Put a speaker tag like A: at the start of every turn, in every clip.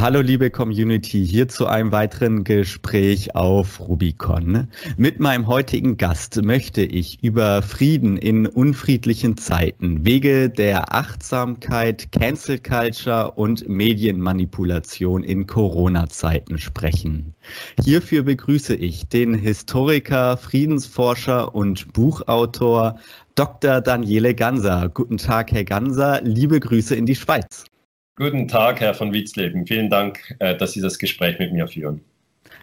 A: Hallo liebe Community, hier zu einem weiteren Gespräch auf Rubicon. Mit meinem heutigen Gast möchte ich über Frieden in unfriedlichen Zeiten, Wege der Achtsamkeit, Cancel Culture und Medienmanipulation in Corona-Zeiten sprechen. Hierfür begrüße ich den Historiker, Friedensforscher und Buchautor Dr. Daniele Ganser. Guten Tag, Herr Ganser. Liebe Grüße in die Schweiz.
B: Guten Tag, Herr von Witzleben. Vielen Dank, äh, dass Sie das Gespräch mit mir führen.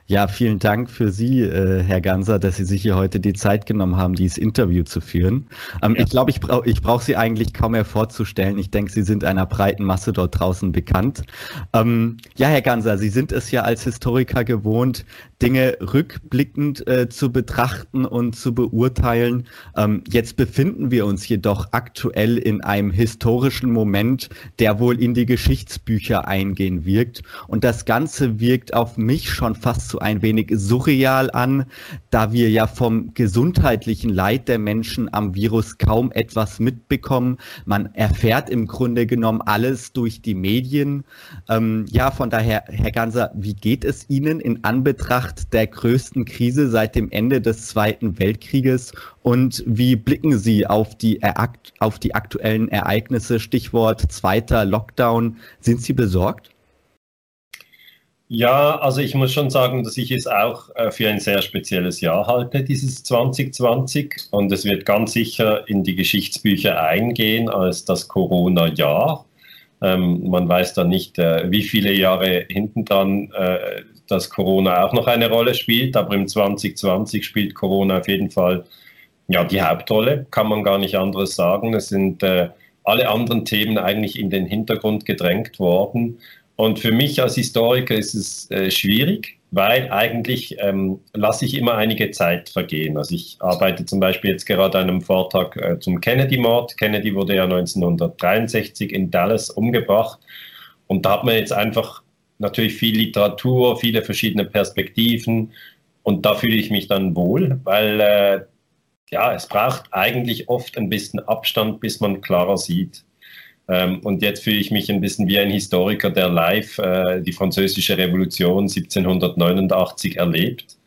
A: Ja, vielen Dank für Sie, äh, Herr Ganser, dass Sie sich hier heute die Zeit genommen haben, dieses Interview zu führen. Ähm, ja. Ich glaube, ich brauche brauch Sie eigentlich kaum mehr vorzustellen. Ich denke, Sie sind einer breiten Masse dort draußen bekannt. Ähm, ja, Herr Ganser, Sie sind es ja als Historiker gewohnt, Dinge rückblickend äh, zu betrachten und zu beurteilen. Ähm, jetzt befinden wir uns jedoch aktuell in einem historischen Moment, der wohl in die Geschichtsbücher eingehen wirkt. Und das Ganze wirkt auf mich schon fast so ein wenig surreal an, da wir ja vom gesundheitlichen Leid der Menschen am Virus kaum etwas mitbekommen. Man erfährt im Grunde genommen alles durch die Medien. Ähm, ja, von daher, Herr Ganser, wie geht es Ihnen in Anbetracht der größten Krise seit dem Ende des Zweiten Weltkrieges und wie blicken Sie auf die, auf die aktuellen Ereignisse? Stichwort zweiter Lockdown. Sind Sie besorgt?
B: Ja, also ich muss schon sagen, dass ich es auch äh, für ein sehr spezielles Jahr halte, dieses 2020. Und es wird ganz sicher in die Geschichtsbücher eingehen als das Corona-Jahr. Ähm, man weiß dann nicht, äh, wie viele Jahre hinten dran äh, das Corona auch noch eine Rolle spielt, aber im 2020 spielt Corona auf jeden Fall ja, die Hauptrolle, kann man gar nicht anderes sagen. Es sind äh, alle anderen Themen eigentlich in den Hintergrund gedrängt worden. Und für mich als Historiker ist es äh, schwierig, weil eigentlich ähm, lasse ich immer einige Zeit vergehen. Also ich arbeite zum Beispiel jetzt gerade an einem Vortrag äh, zum Kennedy-Mord. Kennedy wurde ja 1963 in Dallas umgebracht. Und da hat man jetzt einfach natürlich viel Literatur, viele verschiedene Perspektiven. Und da fühle ich mich dann wohl, weil äh, ja, es braucht eigentlich oft ein bisschen Abstand, bis man klarer sieht. Ähm, und jetzt fühle ich mich ein bisschen wie ein Historiker, der live äh, die französische Revolution 1789 erlebt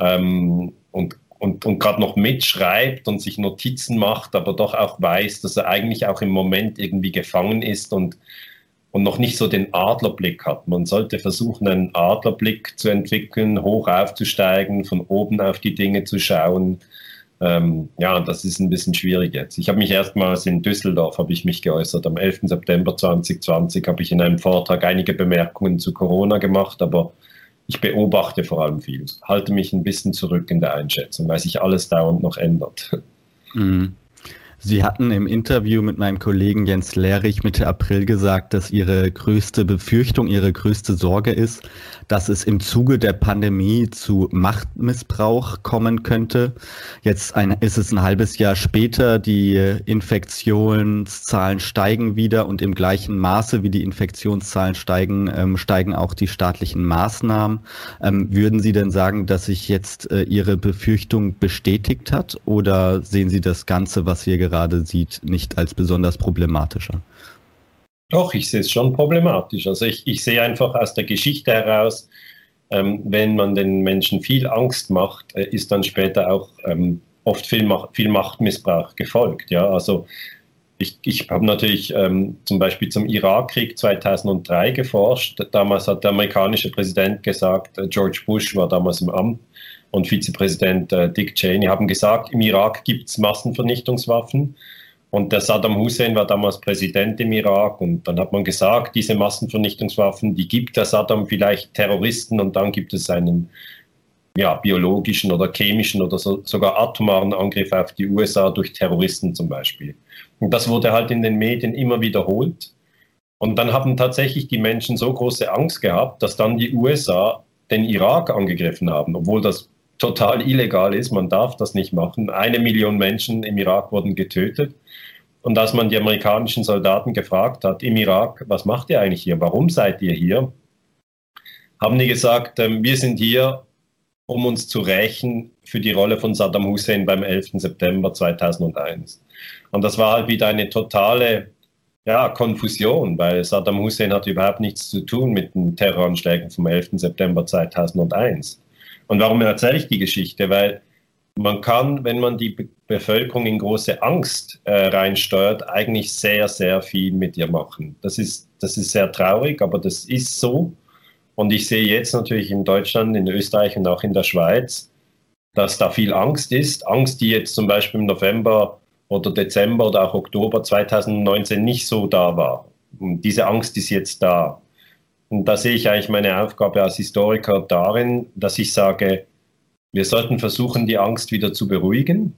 B: ähm, und, und, und gerade noch mitschreibt und sich Notizen macht, aber doch auch weiß, dass er eigentlich auch im Moment irgendwie gefangen ist und, und noch nicht so den Adlerblick hat. Man sollte versuchen, einen Adlerblick zu entwickeln, hoch aufzusteigen, von oben auf die Dinge zu schauen ähm, ja, das ist ein bisschen schwierig jetzt. Ich habe mich erstmals in Düsseldorf habe ich mich geäußert. Am 11. September 2020 habe ich in einem Vortrag einige Bemerkungen zu Corona gemacht, aber ich beobachte vor allem viel, halte mich ein bisschen zurück in der Einschätzung, weil sich alles dauernd noch ändert.
A: Mhm. Sie hatten im Interview mit meinem Kollegen Jens Lehrich Mitte April gesagt, dass Ihre größte Befürchtung, Ihre größte Sorge ist, dass es im Zuge der Pandemie zu Machtmissbrauch kommen könnte. Jetzt ein, ist es ein halbes Jahr später, die Infektionszahlen steigen wieder und im gleichen Maße wie die Infektionszahlen steigen, ähm, steigen auch die staatlichen Maßnahmen. Ähm, würden Sie denn sagen, dass sich jetzt äh, Ihre Befürchtung bestätigt hat oder sehen Sie das Ganze, was wir gerade gerade sieht, nicht als besonders problematischer?
B: Doch, ich sehe es schon problematisch. Also ich, ich sehe einfach aus der Geschichte heraus, ähm, wenn man den Menschen viel Angst macht, äh, ist dann später auch ähm, oft viel, Macht, viel Machtmissbrauch gefolgt. Ja, also ich, ich habe natürlich ähm, zum Beispiel zum Irakkrieg 2003 geforscht. Damals hat der amerikanische Präsident gesagt, äh, George Bush war damals im Amt, und Vizepräsident äh, Dick Cheney haben gesagt, im Irak gibt es Massenvernichtungswaffen. Und der Saddam Hussein war damals Präsident im Irak. Und dann hat man gesagt, diese Massenvernichtungswaffen, die gibt der Saddam vielleicht Terroristen und dann gibt es einen ja, biologischen oder chemischen oder so, sogar atomaren Angriff auf die USA durch Terroristen zum Beispiel. Und das wurde halt in den Medien immer wiederholt. Und dann haben tatsächlich die Menschen so große Angst gehabt, dass dann die USA den Irak angegriffen haben, obwohl das total illegal ist. Man darf das nicht machen. Eine Million Menschen im Irak wurden getötet. Und als man die amerikanischen Soldaten gefragt hat im Irak, was macht ihr eigentlich hier? Warum seid ihr hier? Haben die gesagt, ähm, wir sind hier, um uns zu rächen für die Rolle von Saddam Hussein beim 11. September 2001. Und das war halt wieder eine totale ja, Konfusion, weil Saddam Hussein hat überhaupt nichts zu tun mit den Terroranschlägen vom 11. September 2001. Und warum erzähle ich die Geschichte? Weil man kann, wenn man die Be Bevölkerung in große Angst äh, reinsteuert, eigentlich sehr, sehr viel mit ihr machen. Das ist, das ist sehr traurig, aber das ist so. Und ich sehe jetzt natürlich in Deutschland, in Österreich und auch in der Schweiz, dass da viel Angst ist. Angst, die jetzt zum Beispiel im November oder Dezember oder auch Oktober 2019 nicht so da war. Und diese Angst ist jetzt da. Und da sehe ich eigentlich meine Aufgabe als Historiker darin, dass ich sage, wir sollten versuchen, die Angst wieder zu beruhigen.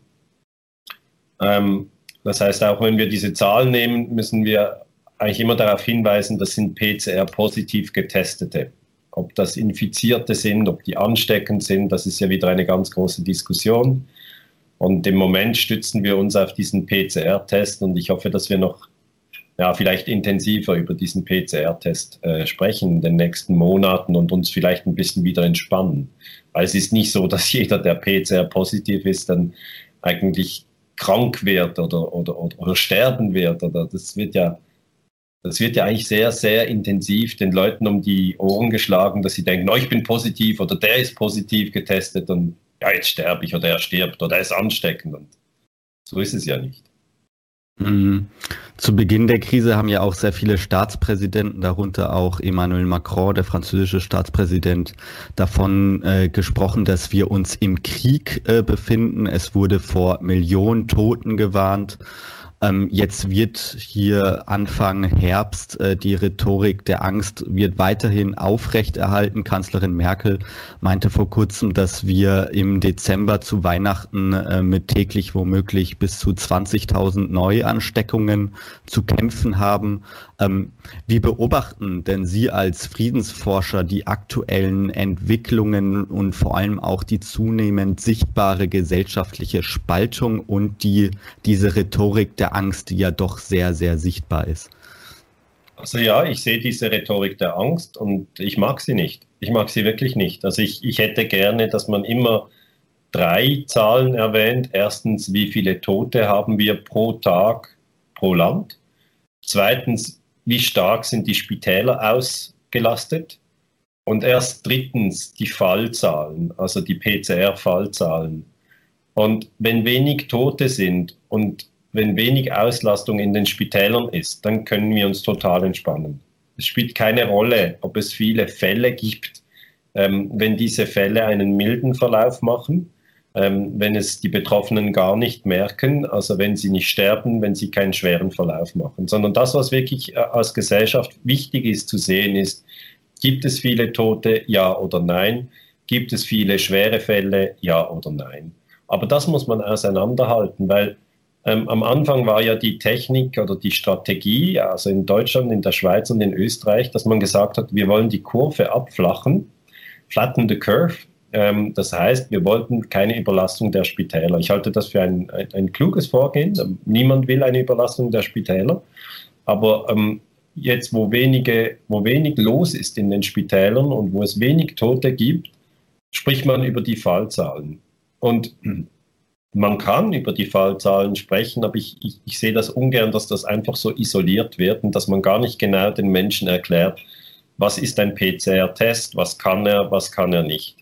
B: Ähm, das heißt, auch wenn wir diese Zahlen nehmen, müssen wir eigentlich immer darauf hinweisen, das sind PCR-positiv getestete. Ob das Infizierte sind, ob die ansteckend sind, das ist ja wieder eine ganz große Diskussion. Und im Moment stützen wir uns auf diesen PCR-Test und ich hoffe, dass wir noch ja, vielleicht intensiver über diesen PCR-Test äh, sprechen in den nächsten Monaten und uns vielleicht ein bisschen wieder entspannen. Weil es ist nicht so, dass jeder, der PCR positiv ist, dann eigentlich krank wird oder, oder, oder, oder sterben wird. Oder das wird ja das wird ja eigentlich sehr, sehr intensiv den Leuten um die Ohren geschlagen, dass sie denken, oh, ich bin positiv oder der ist positiv getestet und ja, jetzt sterbe ich oder er stirbt oder er ist ansteckend. Und so ist es ja nicht.
A: Mhm. Zu Beginn der Krise haben ja auch sehr viele Staatspräsidenten, darunter auch Emmanuel Macron, der französische Staatspräsident, davon äh, gesprochen, dass wir uns im Krieg äh, befinden. Es wurde vor Millionen Toten gewarnt. Ähm, jetzt wird hier Anfang Herbst äh, die Rhetorik der Angst wird weiterhin aufrechterhalten. Kanzlerin Merkel meinte vor kurzem, dass wir im Dezember zu Weihnachten äh, mit täglich womöglich bis zu 20.000 Neuansteckungen zu kämpfen haben. Ähm, wie beobachten denn Sie als Friedensforscher die aktuellen Entwicklungen und vor allem auch die zunehmend sichtbare gesellschaftliche Spaltung und die, diese Rhetorik der Angst, die ja doch sehr, sehr sichtbar ist?
B: Also ja, ich sehe diese Rhetorik der Angst und ich mag sie nicht. Ich mag sie wirklich nicht. Also ich, ich hätte gerne, dass man immer drei Zahlen erwähnt. Erstens, wie viele Tote haben wir pro Tag, pro Land? Zweitens, wie stark sind die Spitäler ausgelastet. Und erst drittens die Fallzahlen, also die PCR-Fallzahlen. Und wenn wenig Tote sind und wenn wenig Auslastung in den Spitälern ist, dann können wir uns total entspannen. Es spielt keine Rolle, ob es viele Fälle gibt. Ähm, wenn diese Fälle einen milden Verlauf machen, ähm, wenn es die Betroffenen gar nicht merken, also wenn sie nicht sterben, wenn sie keinen schweren Verlauf machen, sondern das, was wirklich äh, als Gesellschaft wichtig ist zu sehen, ist, gibt es viele Tote, ja oder nein? Gibt es viele schwere Fälle, ja oder nein? Aber das muss man auseinanderhalten, weil ähm, am Anfang war ja die Technik oder die Strategie, also in Deutschland, in der Schweiz und in Österreich, dass man gesagt hat, wir wollen die Kurve abflachen, flatten the curve, ähm, das heißt, wir wollten keine Überlastung der Spitäler. Ich halte das für ein, ein, ein kluges Vorgehen. Niemand will eine Überlastung der Spitäler. Aber ähm, jetzt, wo, wenige, wo wenig los ist in den Spitälern und wo es wenig Tote gibt, spricht man über die Fallzahlen. Und man kann über die Fallzahlen sprechen, aber ich, ich, ich sehe das ungern, dass das einfach so isoliert wird und dass man gar nicht genau den Menschen erklärt, was ist ein PCR-Test, was kann er, was kann er nicht.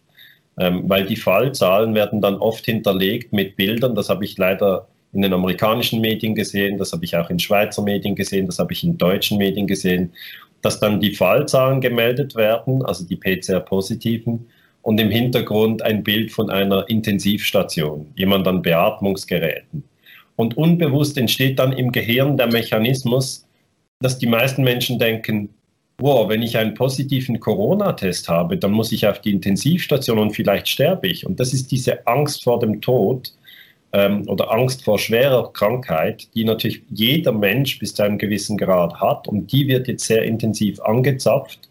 B: Ähm, weil die Fallzahlen werden dann oft hinterlegt mit Bildern. Das habe ich leider in den amerikanischen Medien gesehen, das habe ich auch in Schweizer Medien gesehen, das habe ich in deutschen Medien gesehen, dass dann die Fallzahlen gemeldet werden, also die PCR-positiven, und im Hintergrund ein Bild von einer Intensivstation, jemand an Beatmungsgeräten. Und unbewusst entsteht dann im Gehirn der Mechanismus, dass die meisten Menschen denken, wow, wenn ich einen positiven Corona-Test habe, dann muss ich auf die Intensivstation und vielleicht sterbe ich. Und das ist diese Angst vor dem Tod ähm, oder Angst vor schwerer Krankheit, die natürlich jeder Mensch bis zu einem gewissen Grad hat. Und die wird jetzt sehr intensiv angezapft.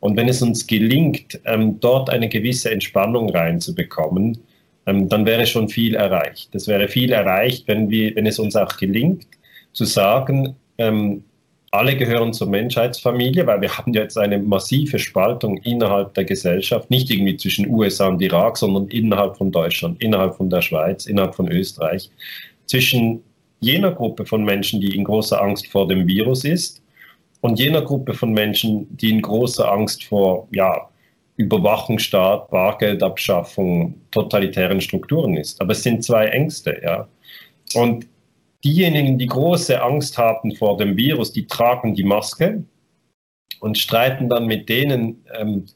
B: Und wenn es uns gelingt, ähm, dort eine gewisse Entspannung reinzubekommen, ähm, dann wäre schon viel erreicht. Es wäre viel erreicht, wenn, wir, wenn es uns auch gelingt, zu sagen, ähm, alle gehören zur Menschheitsfamilie, weil wir haben jetzt eine massive Spaltung innerhalb der Gesellschaft, nicht irgendwie zwischen USA und Irak, sondern innerhalb von Deutschland, innerhalb von der Schweiz, innerhalb von Österreich, zwischen jener Gruppe von Menschen, die in großer Angst vor dem Virus ist, und jener Gruppe von Menschen, die in großer Angst vor ja, Überwachungsstaat, Bargeldabschaffung, totalitären Strukturen ist. Aber es sind zwei Ängste, ja. Und diejenigen, die große Angst haben vor dem Virus, die tragen die Maske und streiten dann mit denen, ähm,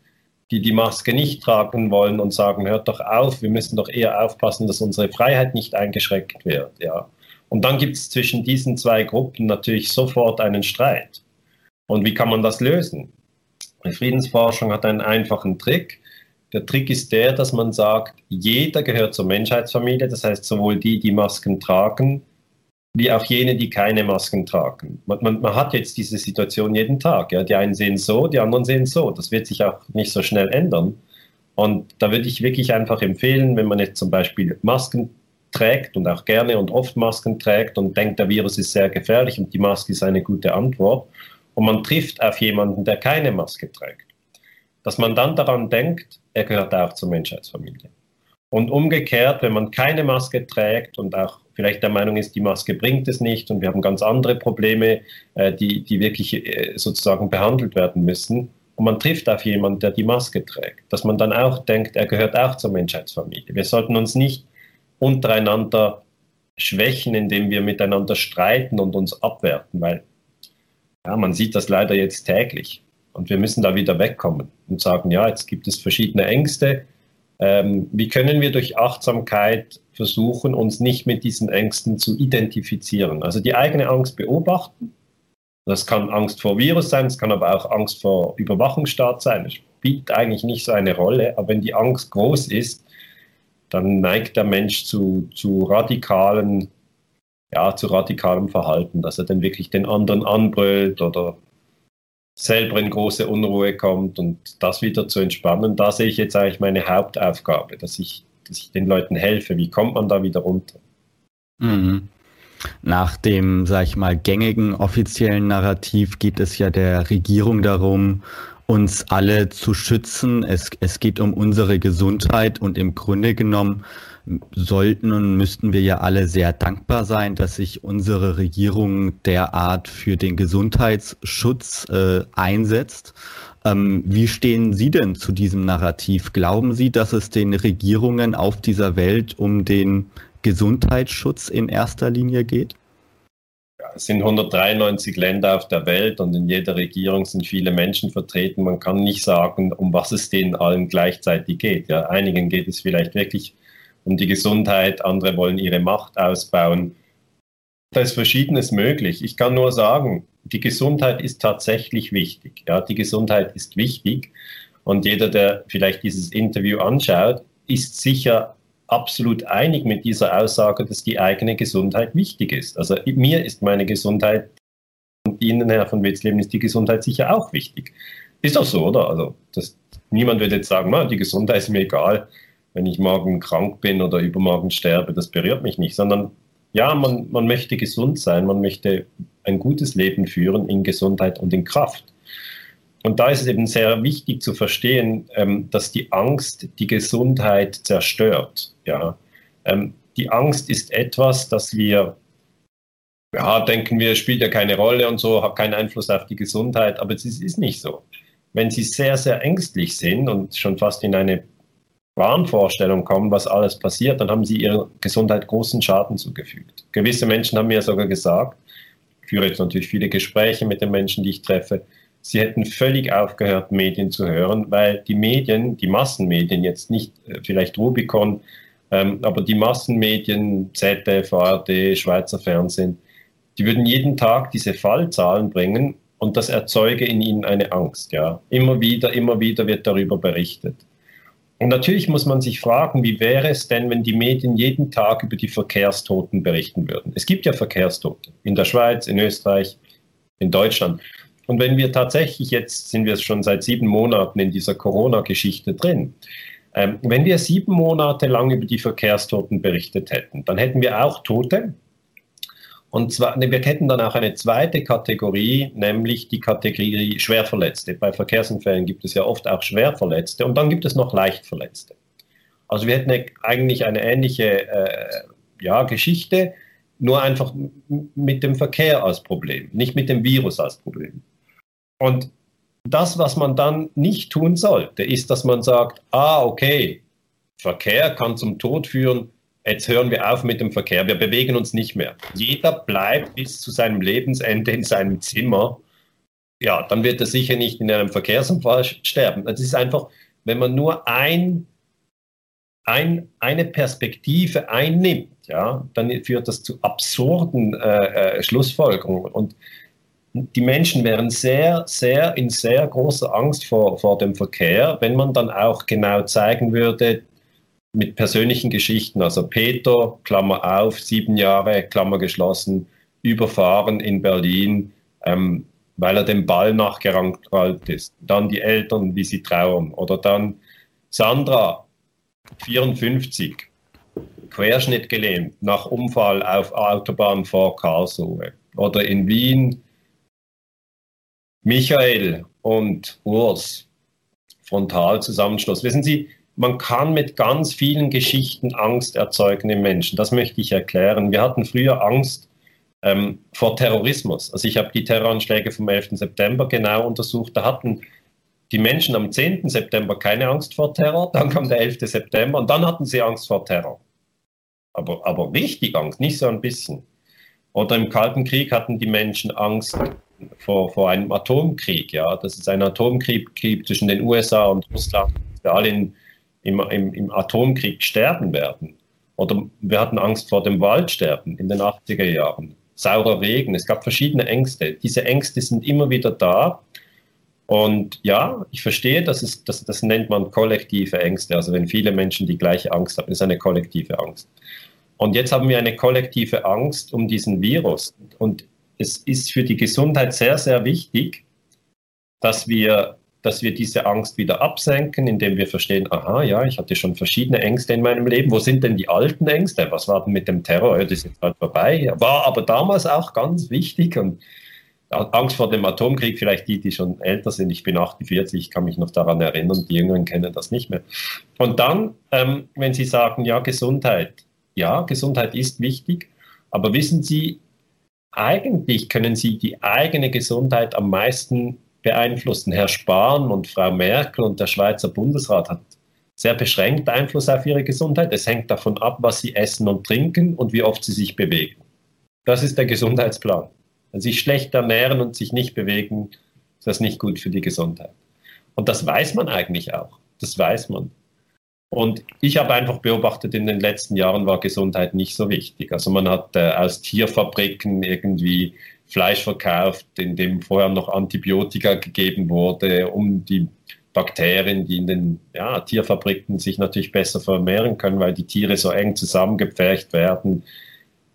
B: die die Maske nicht tragen wollen und sagen, hört doch auf, wir müssen doch eher aufpassen, dass unsere Freiheit nicht eingeschränkt wird. Ja. Und dann gibt es zwischen diesen zwei Gruppen natürlich sofort einen Streit. Und wie kann man das lösen? Die Friedensforschung hat einen einfachen Trick. Der Trick ist der, dass man sagt, jeder gehört zur Menschheitsfamilie, das heißt sowohl die, die Masken tragen, wie auch jene, die keine Masken tragen. Man, man, man, hat jetzt diese Situation jeden Tag. Ja? Die einen sehen so, die anderen sehen so. Das wird sich auch nicht so schnell ändern. Und da würde ich wirklich einfach empfehlen, wenn man jetzt zum Beispiel Masken trägt und auch gerne und oft Masken trägt und denkt, der Virus ist sehr gefährlich und die Maske ist eine gute Antwort, und man trifft auf jemanden, der keine Maske trägt, dass man dann daran denkt, er gehört auch zur Menschheitsfamilie. Und umgekehrt, wenn man keine Maske trägt und auch vielleicht der Meinung ist, die Maske bringt es nicht und wir haben ganz andere Probleme, äh, die, die wirklich äh, sozusagen behandelt werden müssen, und man trifft auf jemanden, der die Maske trägt, dass man dann auch denkt, er gehört auch zur Menschheitsfamilie. Wir sollten uns nicht untereinander schwächen, indem wir miteinander streiten und uns abwerten, weil ja, man sieht das leider jetzt täglich. Und wir müssen da wieder wegkommen und sagen, ja, jetzt gibt es verschiedene Ängste. Ähm, wie können wir durch Achtsamkeit versuchen, uns nicht mit diesen Ängsten zu identifizieren? Also die eigene Angst beobachten. Das kann Angst vor Virus sein, es kann aber auch Angst vor Überwachungsstaat sein. Es spielt eigentlich nicht so eine Rolle, aber wenn die Angst groß ist, dann neigt der Mensch zu, zu radikalen ja, zu radikalem Verhalten, dass er dann wirklich den anderen anbrüllt oder selber in große Unruhe kommt und das wieder zu entspannen. Da sehe ich jetzt eigentlich meine Hauptaufgabe, dass ich, dass ich den Leuten helfe. Wie kommt man da wieder runter?
A: Mhm. Nach dem, sag ich mal, gängigen offiziellen Narrativ geht es ja der Regierung darum, uns alle zu schützen. Es, es geht um unsere Gesundheit und im Grunde genommen sollten und müssten wir ja alle sehr dankbar sein, dass sich unsere Regierung derart für den Gesundheitsschutz äh, einsetzt. Ähm, wie stehen Sie denn zu diesem Narrativ? Glauben Sie, dass es den Regierungen auf dieser Welt um den Gesundheitsschutz in erster Linie geht?
B: es sind 193 Länder auf der Welt und in jeder Regierung sind viele Menschen vertreten. Man kann nicht sagen, um was es denen allen gleichzeitig geht. Ja, einigen geht es vielleicht wirklich um die Gesundheit, andere wollen ihre Macht ausbauen. Da ist Verschiedenes möglich. Ich kann nur sagen, die Gesundheit ist tatsächlich wichtig. Ja, die Gesundheit ist wichtig. Und jeder, der vielleicht dieses Interview anschaut, ist sicher absolut einig mit dieser Aussage, dass die eigene Gesundheit wichtig ist. Also mir ist meine Gesundheit und Ihnen, Herr von Witzleben, ist die Gesundheit sicher auch wichtig. Ist doch so, oder? Also das, niemand wird jetzt sagen, die Gesundheit ist mir egal wenn ich morgen krank bin oder übermorgen sterbe, das berührt mich nicht, sondern ja, man, man möchte gesund sein, man möchte ein gutes Leben führen in Gesundheit und in Kraft. Und da ist es eben sehr wichtig zu verstehen, ähm, dass die Angst die Gesundheit zerstört. Ja? Ähm, die Angst ist etwas, das wir, ja, denken wir, spielt ja keine Rolle und so, hat keinen Einfluss auf die Gesundheit, aber es ist nicht so. Wenn Sie sehr, sehr ängstlich sind und schon fast in eine Wahnvorstellung kommen, was alles passiert, dann haben sie ihrer Gesundheit großen Schaden zugefügt. Gewisse Menschen haben mir sogar gesagt, ich führe jetzt natürlich viele Gespräche mit den Menschen, die ich treffe, sie hätten völlig aufgehört, Medien zu hören, weil die Medien, die Massenmedien, jetzt nicht äh, vielleicht Rubicon, ähm, aber die Massenmedien, ZDF, ARD, Schweizer Fernsehen, die würden jeden Tag diese Fallzahlen bringen und das erzeuge in ihnen eine Angst. Ja. Immer wieder, immer wieder wird darüber berichtet. Und natürlich muss man sich fragen, wie wäre es denn, wenn die Medien jeden Tag über die Verkehrstoten berichten würden? Es gibt ja Verkehrstote in der Schweiz, in Österreich, in Deutschland. Und wenn wir tatsächlich, jetzt sind wir schon seit sieben Monaten in dieser Corona-Geschichte drin, ähm, wenn wir sieben Monate lang über die Verkehrstoten berichtet hätten, dann hätten wir auch Tote. Und zwar, wir hätten dann auch eine zweite Kategorie, nämlich die Kategorie Schwerverletzte. Bei Verkehrsunfällen gibt es ja oft auch Schwerverletzte und dann gibt es noch Leichtverletzte. Also wir hätten eigentlich eine ähnliche äh, ja, Geschichte, nur einfach mit dem Verkehr als Problem, nicht mit dem Virus als Problem. Und das, was man dann nicht tun sollte, ist, dass man sagt, ah, okay, Verkehr kann zum Tod führen, jetzt hören wir auf mit dem Verkehr, wir bewegen uns nicht mehr. Jeder bleibt bis zu seinem Lebensende in seinem Zimmer. Ja, dann wird er sicher nicht in einem Verkehrsunfall sterben. Das ist einfach, wenn man nur ein, ein, eine Perspektive einnimmt, ja, dann führt das zu absurden äh, äh, Schlussfolgerungen. Und die Menschen wären sehr, sehr in sehr großer Angst vor, vor dem Verkehr, wenn man dann auch genau zeigen würde, mit persönlichen Geschichten. Also Peter, Klammer auf, sieben Jahre, Klammer geschlossen, überfahren in Berlin, ähm, weil er dem Ball nachgerannt ist. Dann die Eltern, wie sie trauern. Oder dann Sandra, 54, Querschnitt gelähmt, nach Unfall auf Autobahn vor Karlsruhe. Oder in Wien, Michael und Urs, Frontalzusammenschluss. Wissen Sie, man kann mit ganz vielen Geschichten Angst erzeugen im Menschen. Das möchte ich erklären. Wir hatten früher Angst ähm, vor Terrorismus. Also ich habe die Terroranschläge vom 11. September genau untersucht. Da hatten die Menschen am 10. September keine Angst vor Terror, dann kam der 11. September und dann hatten sie Angst vor Terror. Aber, aber richtig Angst, nicht so ein bisschen. Oder im Kalten Krieg hatten die Menschen Angst vor, vor einem Atomkrieg. Ja? Das ist ein Atomkrieg zwischen den USA und Russland. Wir alle in im, im, im Atomkrieg sterben werden. Oder wir hatten Angst vor dem Waldsterben in den 80er Jahren. Saurer Regen, es gab verschiedene Ängste. Diese Ängste sind immer wieder da. Und ja, ich verstehe, das, ist, das, das nennt man kollektive Ängste. Also wenn viele Menschen die gleiche Angst haben, ist eine kollektive Angst. Und jetzt haben wir eine kollektive Angst um diesen Virus. Und es ist für die Gesundheit sehr, sehr wichtig, dass wir dass wir diese Angst wieder absenken, indem wir verstehen, aha, ja, ich hatte schon verschiedene Ängste in meinem Leben. Wo sind denn die alten Ängste? Was war denn mit dem Terror? Das ist jetzt halt vorbei. War aber damals auch ganz wichtig und Angst vor dem Atomkrieg, vielleicht die, die schon älter sind. Ich bin 48, ich kann mich noch daran erinnern, die Jüngeren kennen das nicht mehr. Und dann, ähm, wenn Sie sagen, ja, Gesundheit, ja, Gesundheit ist wichtig, aber wissen Sie, eigentlich können Sie die eigene Gesundheit am meisten beeinflussen. Herr Spahn und Frau Merkel und der Schweizer Bundesrat hat sehr beschränkt Einfluss auf ihre Gesundheit. Es hängt davon ab, was sie essen und trinken und wie oft sie sich bewegen. Das ist der Gesundheitsplan. Wenn sich schlecht ernähren und sich nicht bewegen, ist das nicht gut für die Gesundheit. Und das weiß man eigentlich auch. Das weiß man. Und ich habe einfach beobachtet, in den letzten Jahren war Gesundheit nicht so wichtig. Also man hat äh, aus Tierfabriken irgendwie Fleisch verkauft, in dem vorher noch Antibiotika gegeben wurde, um die Bakterien, die in den ja, Tierfabriken sich natürlich besser vermehren können, weil die Tiere so eng zusammengepfercht werden.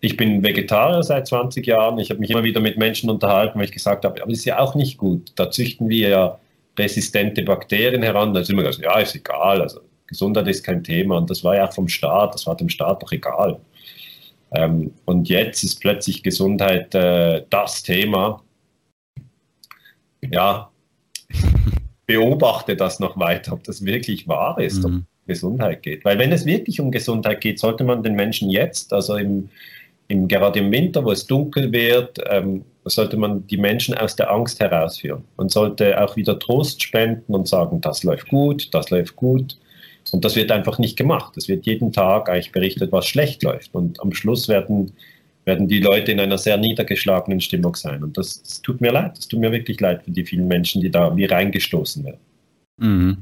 B: Ich bin Vegetarier seit 20 Jahren. Ich habe mich immer wieder mit Menschen unterhalten, weil ich gesagt habe, aber das ist ja auch nicht gut. Da züchten wir ja resistente Bakterien heran. Da ist immer gesagt, ja, ist egal. Also Gesundheit ist kein Thema. Und das war ja auch vom Staat. Das war dem Staat doch egal. Ähm, und jetzt ist plötzlich Gesundheit äh, das Thema. Ja, beobachte das noch weiter, ob das wirklich wahr ist, mhm. ob Gesundheit geht. Weil wenn es wirklich um Gesundheit geht, sollte man den Menschen jetzt, also im, im gerade im Winter, wo es dunkel wird, ähm, sollte man die Menschen aus der Angst herausführen. Man sollte auch wieder Trost spenden und sagen, das läuft gut, das läuft gut. Und das wird einfach nicht gemacht. Es wird jeden Tag eigentlich berichtet, was schlecht läuft. Und am Schluss werden, werden die Leute in einer sehr niedergeschlagenen Stimmung sein. Und das, das tut mir leid. Das tut mir wirklich leid für die vielen Menschen, die da wie reingestoßen werden.
A: Mhm.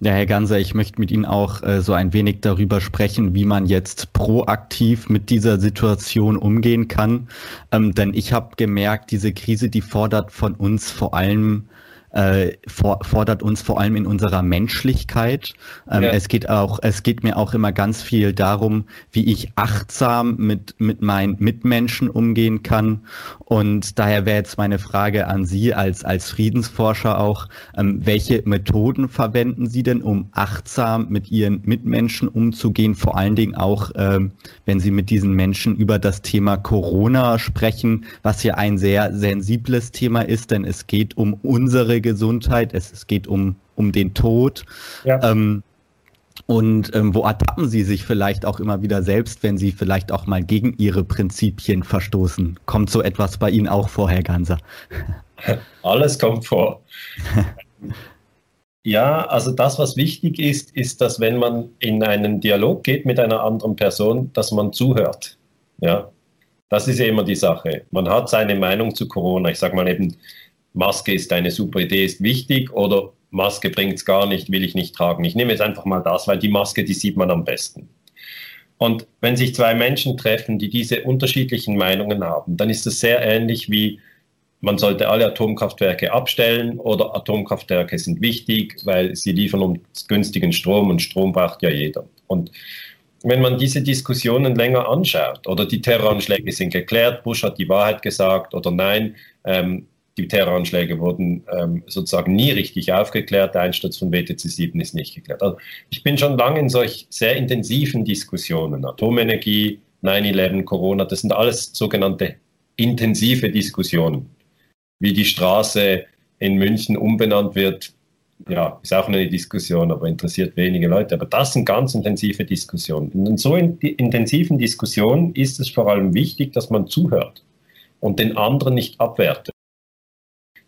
A: Ja, Herr Ganser, ich möchte mit Ihnen auch äh, so ein wenig darüber sprechen, wie man jetzt proaktiv mit dieser Situation umgehen kann. Ähm, denn ich habe gemerkt, diese Krise, die fordert von uns vor allem äh, for fordert uns vor allem in unserer Menschlichkeit. Ähm, ja. Es geht auch, es geht mir auch immer ganz viel darum, wie ich achtsam mit, mit meinen Mitmenschen umgehen kann. Und daher wäre jetzt meine Frage an Sie als, als Friedensforscher auch, ähm, welche Methoden verwenden Sie denn, um achtsam mit Ihren Mitmenschen umzugehen? Vor allen Dingen auch, ähm, wenn Sie mit diesen Menschen über das Thema Corona sprechen, was ja ein sehr sensibles Thema ist, denn es geht um unsere Gesundheit, es, es geht um, um den Tod. Ja. Ähm, und ähm, wo ertappen Sie sich vielleicht auch immer wieder selbst, wenn Sie vielleicht auch mal gegen Ihre Prinzipien verstoßen? Kommt so etwas bei Ihnen auch vor, Herr Ganser?
B: Alles kommt vor. ja, also das, was wichtig ist, ist, dass wenn man in einen Dialog geht mit einer anderen Person, dass man zuhört. Ja, das ist ja immer die Sache. Man hat seine Meinung zu Corona. Ich sage mal eben, Maske ist eine super Idee, ist wichtig oder Maske bringt es gar nicht, will ich nicht tragen. Ich nehme jetzt einfach mal das, weil die Maske, die sieht man am besten. Und wenn sich zwei Menschen treffen, die diese unterschiedlichen Meinungen haben, dann ist es sehr ähnlich wie, man sollte alle Atomkraftwerke abstellen oder Atomkraftwerke sind wichtig, weil sie liefern uns günstigen Strom und Strom braucht ja jeder. Und wenn man diese Diskussionen länger anschaut oder die Terroranschläge sind geklärt, Bush hat die Wahrheit gesagt oder nein, ähm, die Terroranschläge wurden ähm, sozusagen nie richtig aufgeklärt. Der Einsturz von WTC 7 ist nicht geklärt. Also ich bin schon lange in solch sehr intensiven Diskussionen. Atomenergie, 9-11, Corona, das sind alles sogenannte intensive Diskussionen. Wie die Straße in München umbenannt wird, ja, ist auch eine Diskussion, aber interessiert wenige Leute. Aber das sind ganz intensive Diskussionen. In so in intensiven Diskussionen ist es vor allem wichtig, dass man zuhört und den anderen nicht abwertet.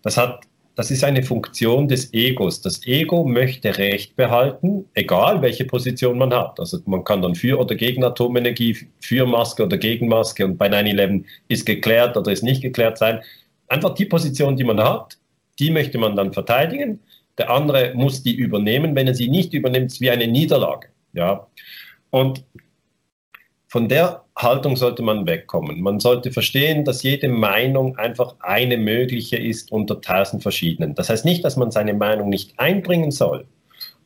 B: Das, hat, das ist eine Funktion des Egos. Das Ego möchte Recht behalten, egal welche Position man hat. Also man kann dann für oder gegen Atomenergie, für Maske oder gegen Maske und bei 9-11 ist geklärt oder ist nicht geklärt sein. Einfach die Position, die man hat, die möchte man dann verteidigen. Der andere muss die übernehmen. Wenn er sie nicht übernimmt, ist es wie eine Niederlage. Ja? Und von der Haltung sollte man wegkommen. Man sollte verstehen, dass jede Meinung einfach eine mögliche ist unter tausend verschiedenen. Das heißt nicht, dass man seine Meinung nicht einbringen soll,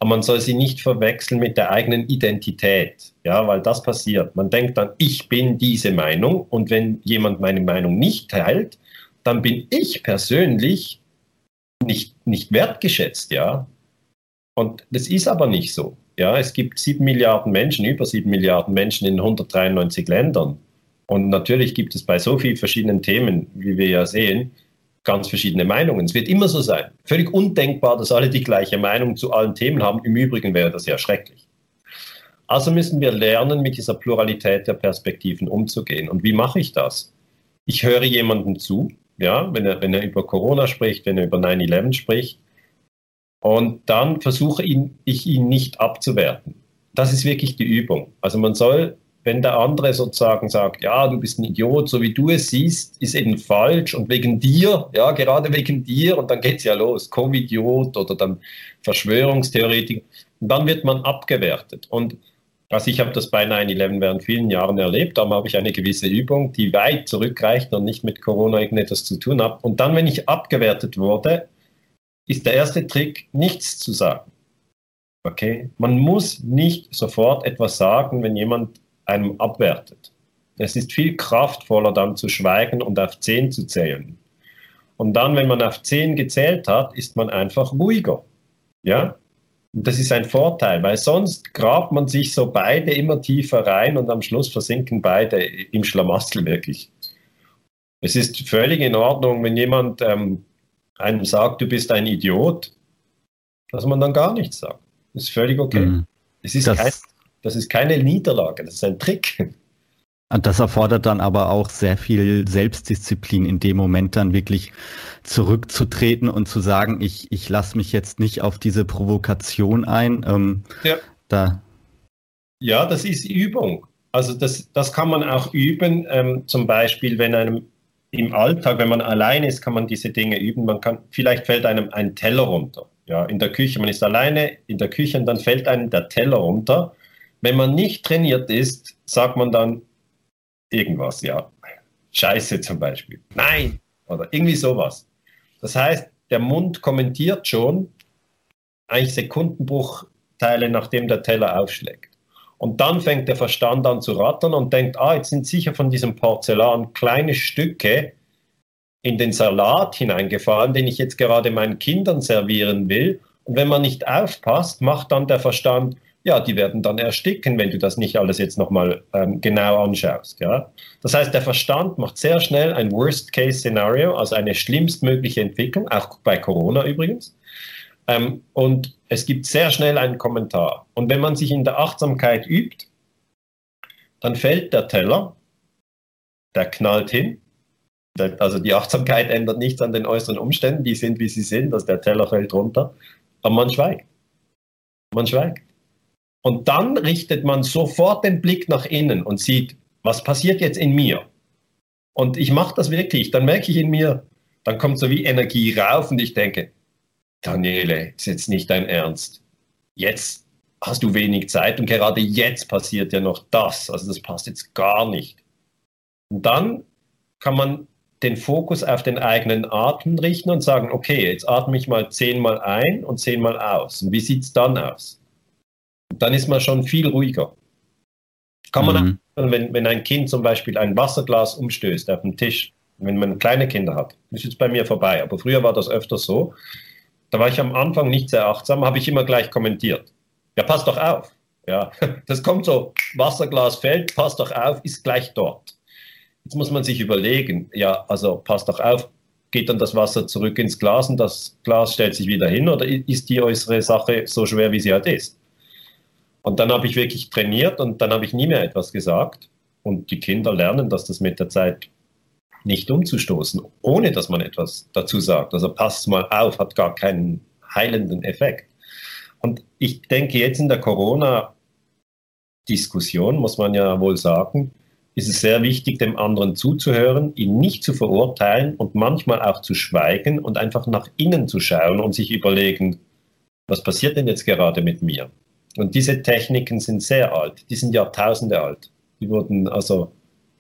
B: aber man soll sie nicht verwechseln mit der eigenen Identität. Ja, weil das passiert. Man denkt dann, ich bin diese Meinung und wenn jemand meine Meinung nicht teilt, dann bin ich persönlich nicht, nicht wertgeschätzt, ja. Und das ist aber nicht so. Ja, es gibt sieben Milliarden Menschen, über sieben Milliarden Menschen in 193 Ländern. Und natürlich gibt es bei so vielen verschiedenen Themen, wie wir ja sehen, ganz verschiedene Meinungen. Es wird immer so sein. Völlig undenkbar, dass alle die gleiche Meinung zu allen Themen haben. Im Übrigen wäre das ja schrecklich. Also müssen wir lernen, mit dieser Pluralität der Perspektiven umzugehen. Und wie mache ich das? Ich höre jemandem zu, ja, wenn er, wenn er über Corona spricht, wenn er über 9-11 spricht, und dann versuche ihn, ich ihn nicht abzuwerten. Das ist wirklich die Übung. Also man soll, wenn der andere sozusagen sagt, ja, du bist ein Idiot, so wie du es siehst, ist eben falsch und wegen dir, ja, gerade wegen dir, und dann geht es ja los, Covidiot oder dann Verschwörungstheoretiker, und dann wird man abgewertet. Und also ich habe das bei 9-11 während vielen Jahren erlebt, darum habe ich eine gewisse Übung, die weit zurückreicht und nicht mit Corona irgendetwas zu tun hat. Und dann, wenn ich abgewertet wurde, ist der erste Trick, nichts zu sagen. Okay? Man muss nicht sofort etwas sagen, wenn jemand einem abwertet. Es ist viel kraftvoller, dann zu schweigen und auf 10 zu zählen. Und dann, wenn man auf 10 gezählt hat, ist man einfach ruhiger. Ja? Und das ist ein Vorteil, weil sonst grabt man sich so beide immer tiefer rein und am Schluss versinken beide im Schlamassel wirklich. Es ist völlig in Ordnung, wenn jemand ähm, einem sagt, du bist ein Idiot, dass man dann gar nichts sagt. Das ist völlig okay. Mhm. Es ist das, kein, das ist keine Niederlage, das ist ein Trick.
A: Und das erfordert dann aber auch sehr viel Selbstdisziplin in dem Moment dann wirklich zurückzutreten und zu sagen, ich, ich lasse mich jetzt nicht auf diese Provokation ein. Ähm,
B: ja. Da. ja, das ist Übung. Also das, das kann man auch üben, ähm, zum Beispiel, wenn einem im Alltag, wenn man allein ist, kann man diese Dinge üben. Man kann, vielleicht fällt einem ein Teller runter. Ja, in der Küche, man ist alleine in der Küche und dann fällt einem der Teller runter. Wenn man nicht trainiert ist, sagt man dann irgendwas, ja. Scheiße zum Beispiel. Nein. Oder irgendwie sowas. Das heißt, der Mund kommentiert schon eigentlich Sekundenbruchteile, nachdem der Teller aufschlägt. Und dann fängt der Verstand an zu rattern und denkt, ah, jetzt sind sicher von diesem Porzellan kleine Stücke in den Salat hineingefallen, den ich jetzt gerade meinen Kindern servieren will. Und wenn man nicht aufpasst, macht dann der Verstand, ja, die werden dann ersticken, wenn du das nicht alles jetzt nochmal ähm, genau anschaust. Ja? Das heißt, der Verstand macht sehr schnell ein Worst-Case-Szenario, also eine schlimmstmögliche Entwicklung, auch bei Corona übrigens. Ähm, und es gibt sehr schnell einen Kommentar. Und wenn man sich in der Achtsamkeit übt, dann fällt der Teller, der knallt hin. Also die Achtsamkeit ändert nichts an den äußeren Umständen, die sind, wie sie sind, dass der Teller fällt runter. Aber man schweigt. Man schweigt. Und dann richtet man sofort den Blick nach innen und sieht, was passiert jetzt in mir? Und ich mache das wirklich. Dann merke ich in mir, dann kommt so wie Energie rauf und ich denke, Daniele, ist jetzt nicht dein Ernst. Jetzt hast du wenig Zeit und gerade jetzt passiert ja noch das. Also das passt jetzt gar nicht. Und dann kann man den Fokus auf den eigenen Atem richten und sagen, okay, jetzt atme ich mal zehnmal ein und zehnmal aus. Und wie sieht es dann aus? Und dann ist man schon viel ruhiger. Kann man, mhm. wenn, wenn ein Kind zum Beispiel ein Wasserglas umstößt auf dem Tisch, wenn man kleine Kinder hat, ist jetzt bei mir vorbei, aber früher war das öfter so, da war ich am Anfang nicht sehr achtsam, habe ich immer gleich kommentiert. Ja, passt doch auf. Ja, das kommt so, Wasserglas fällt, passt doch auf, ist gleich dort. Jetzt muss man sich überlegen, ja, also passt doch auf, geht dann das Wasser zurück ins Glas und das Glas stellt sich wieder hin oder ist die äußere Sache so schwer, wie sie halt ist? Und dann habe ich wirklich trainiert und dann habe ich nie mehr etwas gesagt. Und die Kinder lernen, dass das mit der Zeit nicht umzustoßen, ohne dass man etwas dazu sagt. Also passt mal auf, hat gar keinen heilenden Effekt. Und ich denke, jetzt in der Corona-Diskussion muss man ja wohl sagen, ist es sehr wichtig, dem anderen zuzuhören, ihn nicht zu verurteilen und manchmal auch zu schweigen und einfach nach innen zu schauen und sich überlegen, was passiert denn jetzt gerade mit mir? Und diese Techniken sind sehr alt, die sind Jahrtausende alt. Die wurden also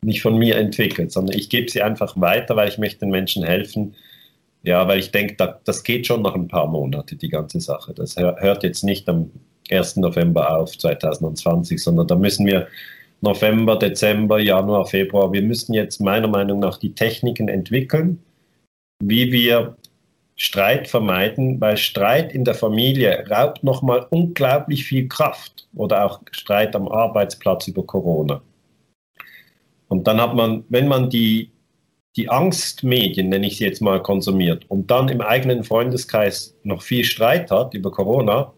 B: nicht von mir entwickelt, sondern ich gebe sie einfach weiter, weil ich möchte den Menschen helfen. Ja, weil ich denke, da, das geht schon noch ein paar Monate, die ganze Sache. Das hört jetzt nicht am 1. November auf 2020, sondern da müssen wir November, Dezember, Januar, Februar, wir müssen jetzt meiner Meinung nach die Techniken entwickeln, wie wir Streit vermeiden, weil Streit in der Familie raubt nochmal unglaublich viel Kraft oder auch Streit am Arbeitsplatz über Corona. Und dann hat man, wenn man die, die Angstmedien, nenne ich sie jetzt mal, konsumiert und dann im eigenen Freundeskreis noch viel Streit hat über Corona,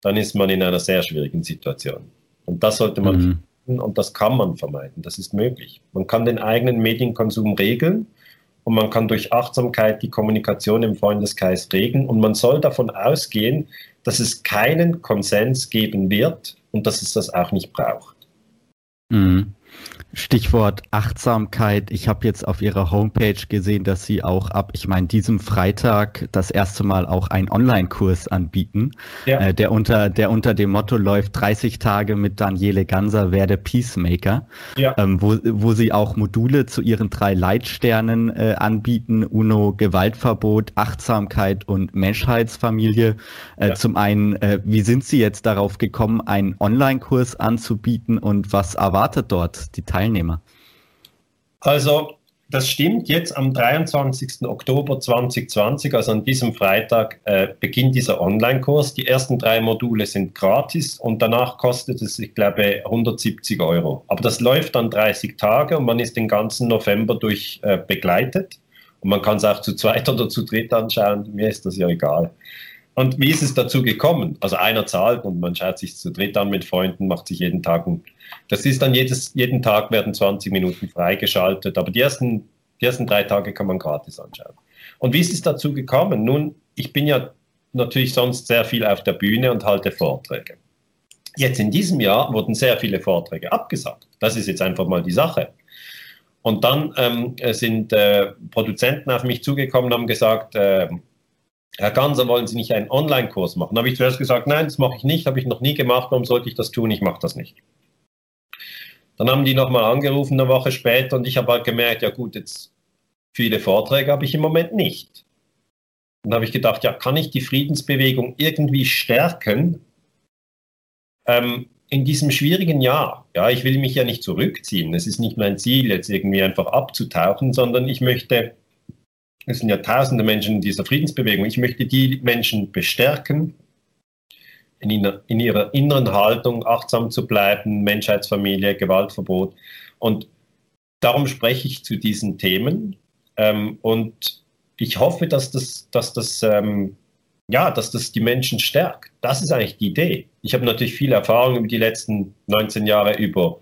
B: dann ist man in einer sehr schwierigen Situation. Und das sollte man mhm. vermeiden und das kann man vermeiden. Das ist möglich. Man kann den eigenen Medienkonsum regeln und man kann durch Achtsamkeit die Kommunikation im Freundeskreis regeln und man soll davon ausgehen, dass es keinen Konsens geben wird und dass es das auch nicht braucht.
A: Mhm. Stichwort Achtsamkeit. Ich habe jetzt auf Ihrer Homepage gesehen, dass Sie auch ab, ich meine, diesem Freitag das erste Mal auch einen Online-Kurs anbieten, ja. äh, der unter der unter dem Motto läuft 30 Tage mit Daniele Ganser werde Peacemaker, ja. ähm, wo, wo Sie auch Module zu Ihren drei Leitsternen äh, anbieten: UNO Gewaltverbot, Achtsamkeit und Menschheitsfamilie. Äh, ja. Zum einen, äh, wie sind Sie jetzt darauf gekommen, einen Online-Kurs anzubieten und was erwartet dort die Teilnehmer? Teilnehmer?
B: Also, das stimmt. Jetzt am 23. Oktober 2020, also an diesem Freitag, äh, beginnt dieser Online-Kurs. Die ersten drei Module sind gratis und danach kostet es, ich glaube, 170 Euro. Aber das läuft dann 30 Tage und man ist den ganzen November durch äh, begleitet. Und man kann es auch zu zweit oder zu dritt anschauen. Mir ist das ja egal. Und wie ist es dazu gekommen? Also einer zahlt und man schaut sich zu dritt an mit Freunden, macht sich jeden Tag ein. Das ist dann jedes, jeden Tag werden 20 Minuten freigeschaltet, aber die ersten, die ersten drei Tage kann man gratis anschauen. Und wie ist es dazu gekommen? Nun, ich bin ja natürlich sonst sehr viel auf der Bühne und halte Vorträge. Jetzt in diesem Jahr wurden sehr viele Vorträge abgesagt. Das ist jetzt einfach mal die Sache. Und dann ähm, sind äh, Produzenten auf mich zugekommen und haben gesagt, äh, Herr Ganser, wollen Sie nicht einen Online-Kurs machen? Da habe ich zuerst gesagt, nein, das mache ich nicht, habe ich noch nie gemacht, warum sollte ich das tun? Ich mache das nicht. Dann haben die nochmal angerufen eine Woche später und ich habe halt gemerkt, ja gut, jetzt viele Vorträge habe ich im Moment nicht. Und da habe ich gedacht, ja, kann ich die Friedensbewegung irgendwie stärken ähm, in diesem schwierigen Jahr? Ja, ich will mich ja nicht zurückziehen. Es ist nicht mein Ziel, jetzt irgendwie einfach abzutauchen, sondern ich möchte, es sind ja tausende Menschen in dieser Friedensbewegung, ich möchte die Menschen bestärken, in, in ihrer inneren Haltung achtsam zu bleiben, Menschheitsfamilie, Gewaltverbot. Und darum spreche ich zu diesen Themen. Ähm, und ich hoffe, dass das, dass das, ähm, ja, dass das die Menschen stärkt. Das ist eigentlich die Idee. Ich habe natürlich viel Erfahrung über die letzten 19 Jahre über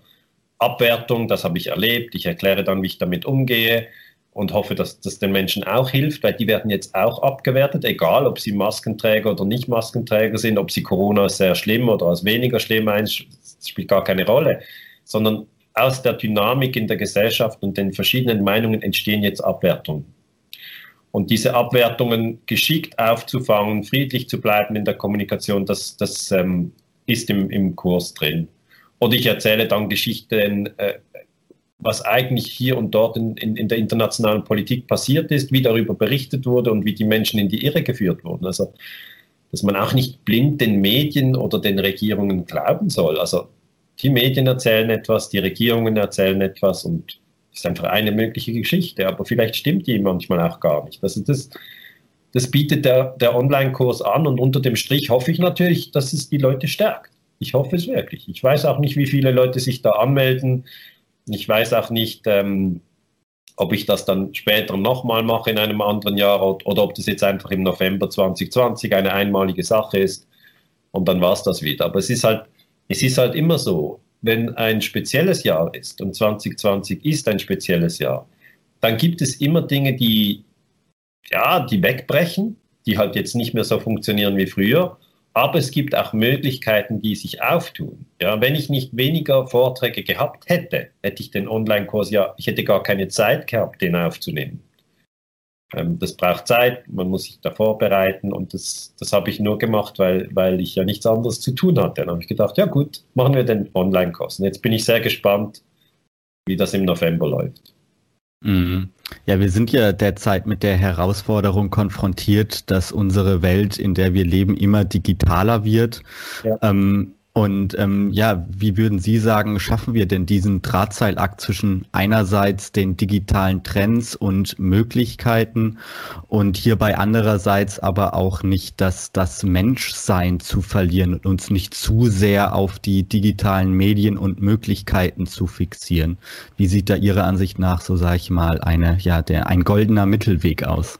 B: Abwertung, das habe ich erlebt. Ich erkläre dann, wie ich damit umgehe und hoffe, dass das den Menschen auch hilft, weil die werden jetzt auch abgewertet, egal ob sie Maskenträger oder nicht Maskenträger sind, ob sie Corona sehr schlimm oder als weniger schlimm einstufen, spielt gar keine Rolle, sondern aus der Dynamik in der Gesellschaft und den verschiedenen Meinungen entstehen jetzt Abwertungen. Und diese Abwertungen geschickt aufzufangen, friedlich zu bleiben in der Kommunikation, das, das ähm, ist im, im Kurs drin. Oder ich erzähle dann Geschichten, äh, was eigentlich hier und dort in, in, in, der internationalen Politik passiert ist, wie darüber berichtet wurde und wie die Menschen in die Irre geführt wurden. Also, dass man auch nicht blind den Medien oder den Regierungen glauben soll. Also, die Medien erzählen etwas, die Regierungen erzählen etwas und es ist einfach eine mögliche Geschichte, aber vielleicht stimmt die manchmal auch gar nicht. Also das, das bietet der, der Online-Kurs an und unter dem Strich hoffe ich natürlich, dass es die Leute stärkt. Ich hoffe es wirklich. Ich weiß auch nicht, wie viele Leute sich da anmelden. Ich weiß auch nicht, ähm, ob ich das dann später nochmal mache in einem anderen Jahr oder, oder, ob das jetzt einfach im November 2020 eine einmalige Sache ist und dann war es das wieder. Aber es ist halt, es ist halt immer so, wenn ein spezielles Jahr ist und 2020 ist ein spezielles Jahr, dann gibt es immer Dinge, die, ja, die wegbrechen, die halt jetzt nicht mehr so funktionieren wie früher. Aber es gibt auch Möglichkeiten, die sich auftun. Ja, wenn ich nicht weniger Vorträge gehabt hätte, hätte ich den Online-Kurs ja, ich hätte gar keine Zeit gehabt, den aufzunehmen. Ähm, das braucht Zeit, man muss sich da vorbereiten und das, das habe ich nur gemacht, weil, weil ich ja nichts anderes zu tun hatte. Dann habe ich gedacht, ja gut, machen wir den Online-Kurs. Und jetzt bin ich sehr gespannt, wie das im November läuft.
A: Mhm. Ja, wir sind ja derzeit mit der Herausforderung konfrontiert, dass unsere Welt, in der wir leben, immer digitaler wird. Ja. Ähm, und ähm, ja, wie würden Sie sagen, schaffen wir denn diesen Drahtseilakt zwischen einerseits den digitalen Trends und Möglichkeiten und hierbei andererseits aber auch nicht das, das Menschsein zu verlieren und uns nicht zu sehr auf die digitalen Medien und Möglichkeiten zu fixieren? Wie sieht da Ihrer Ansicht nach, so sage ich mal, eine, ja, der, ein goldener Mittelweg aus?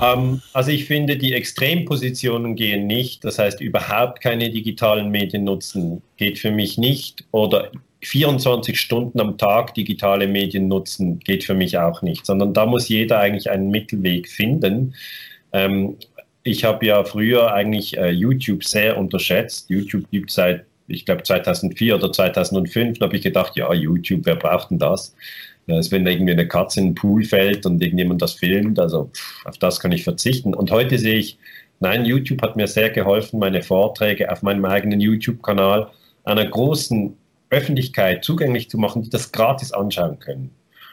B: Ähm, also ich finde, die Extrempositionen gehen nicht. Das heißt, überhaupt keine digitalen Medien nutzen geht für mich nicht. Oder 24 Stunden am Tag digitale Medien nutzen geht für mich auch nicht. Sondern da muss jeder eigentlich einen Mittelweg finden. Ähm, ich habe ja früher eigentlich äh, YouTube sehr unterschätzt. YouTube gibt seit, ich glaube, 2004 oder 2005. Da habe ich gedacht, ja, YouTube, wer braucht denn das? Als wenn irgendwie eine Katze in den Pool fällt und irgendjemand das filmt. Also auf das kann ich verzichten. Und heute sehe ich, nein, YouTube hat mir sehr geholfen, meine Vorträge auf meinem eigenen YouTube-Kanal einer großen Öffentlichkeit zugänglich zu machen, die das gratis anschauen können.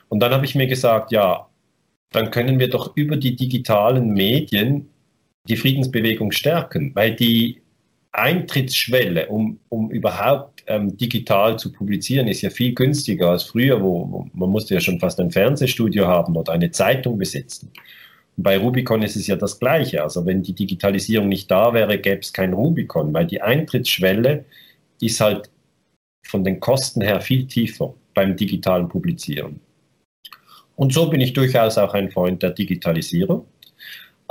B: Und dann habe ich mir gesagt, ja, dann können wir doch über die digitalen Medien die Friedensbewegung stärken, weil die Eintrittsschwelle, um, um überhaupt ähm, digital zu publizieren, ist ja viel günstiger als früher, wo, man musste ja schon fast ein Fernsehstudio haben oder eine Zeitung besitzen. Und bei Rubicon ist es ja das Gleiche. Also wenn die Digitalisierung nicht da wäre, gäbe es kein Rubicon, weil die Eintrittsschwelle ist halt von den Kosten her viel tiefer beim digitalen Publizieren. Und so bin ich durchaus auch ein Freund der Digitalisierung.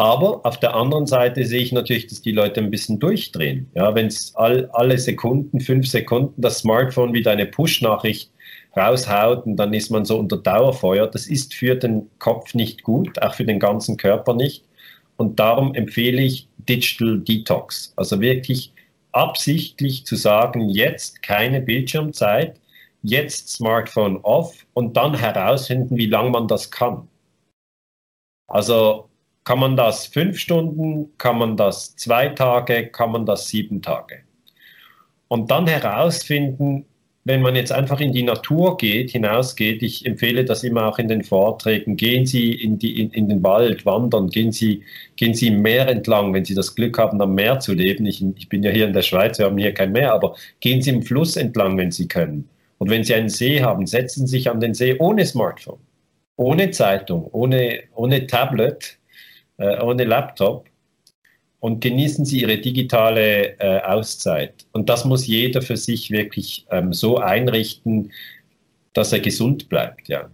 B: Aber auf der anderen Seite sehe ich natürlich, dass die Leute ein bisschen durchdrehen. Ja, wenn es all, alle Sekunden, fünf Sekunden das Smartphone wieder eine Push-Nachricht raushaut und dann ist man so unter Dauerfeuer, das ist für den Kopf nicht gut, auch für den ganzen Körper nicht. Und darum empfehle ich Digital Detox. Also wirklich absichtlich zu sagen, jetzt keine Bildschirmzeit, jetzt Smartphone off und dann herausfinden, wie lange man das kann. Also kann man das fünf Stunden, kann man das zwei Tage, kann man das sieben Tage? Und dann herausfinden, wenn man jetzt einfach in die Natur geht, hinausgeht, ich empfehle das immer auch in den Vorträgen, gehen Sie in, die, in, in den Wald wandern, gehen Sie, gehen Sie im Meer entlang, wenn Sie das Glück haben, am Meer zu leben. Ich, ich bin ja hier in der Schweiz, wir haben hier kein Meer, aber gehen Sie im Fluss entlang, wenn Sie können. Und wenn Sie einen See haben, setzen Sie sich an den See ohne Smartphone, ohne Zeitung, ohne, ohne Tablet, äh, ohne Laptop und genießen Sie Ihre digitale äh, Auszeit. Und das muss jeder für sich wirklich ähm, so einrichten, dass er gesund bleibt. Ja.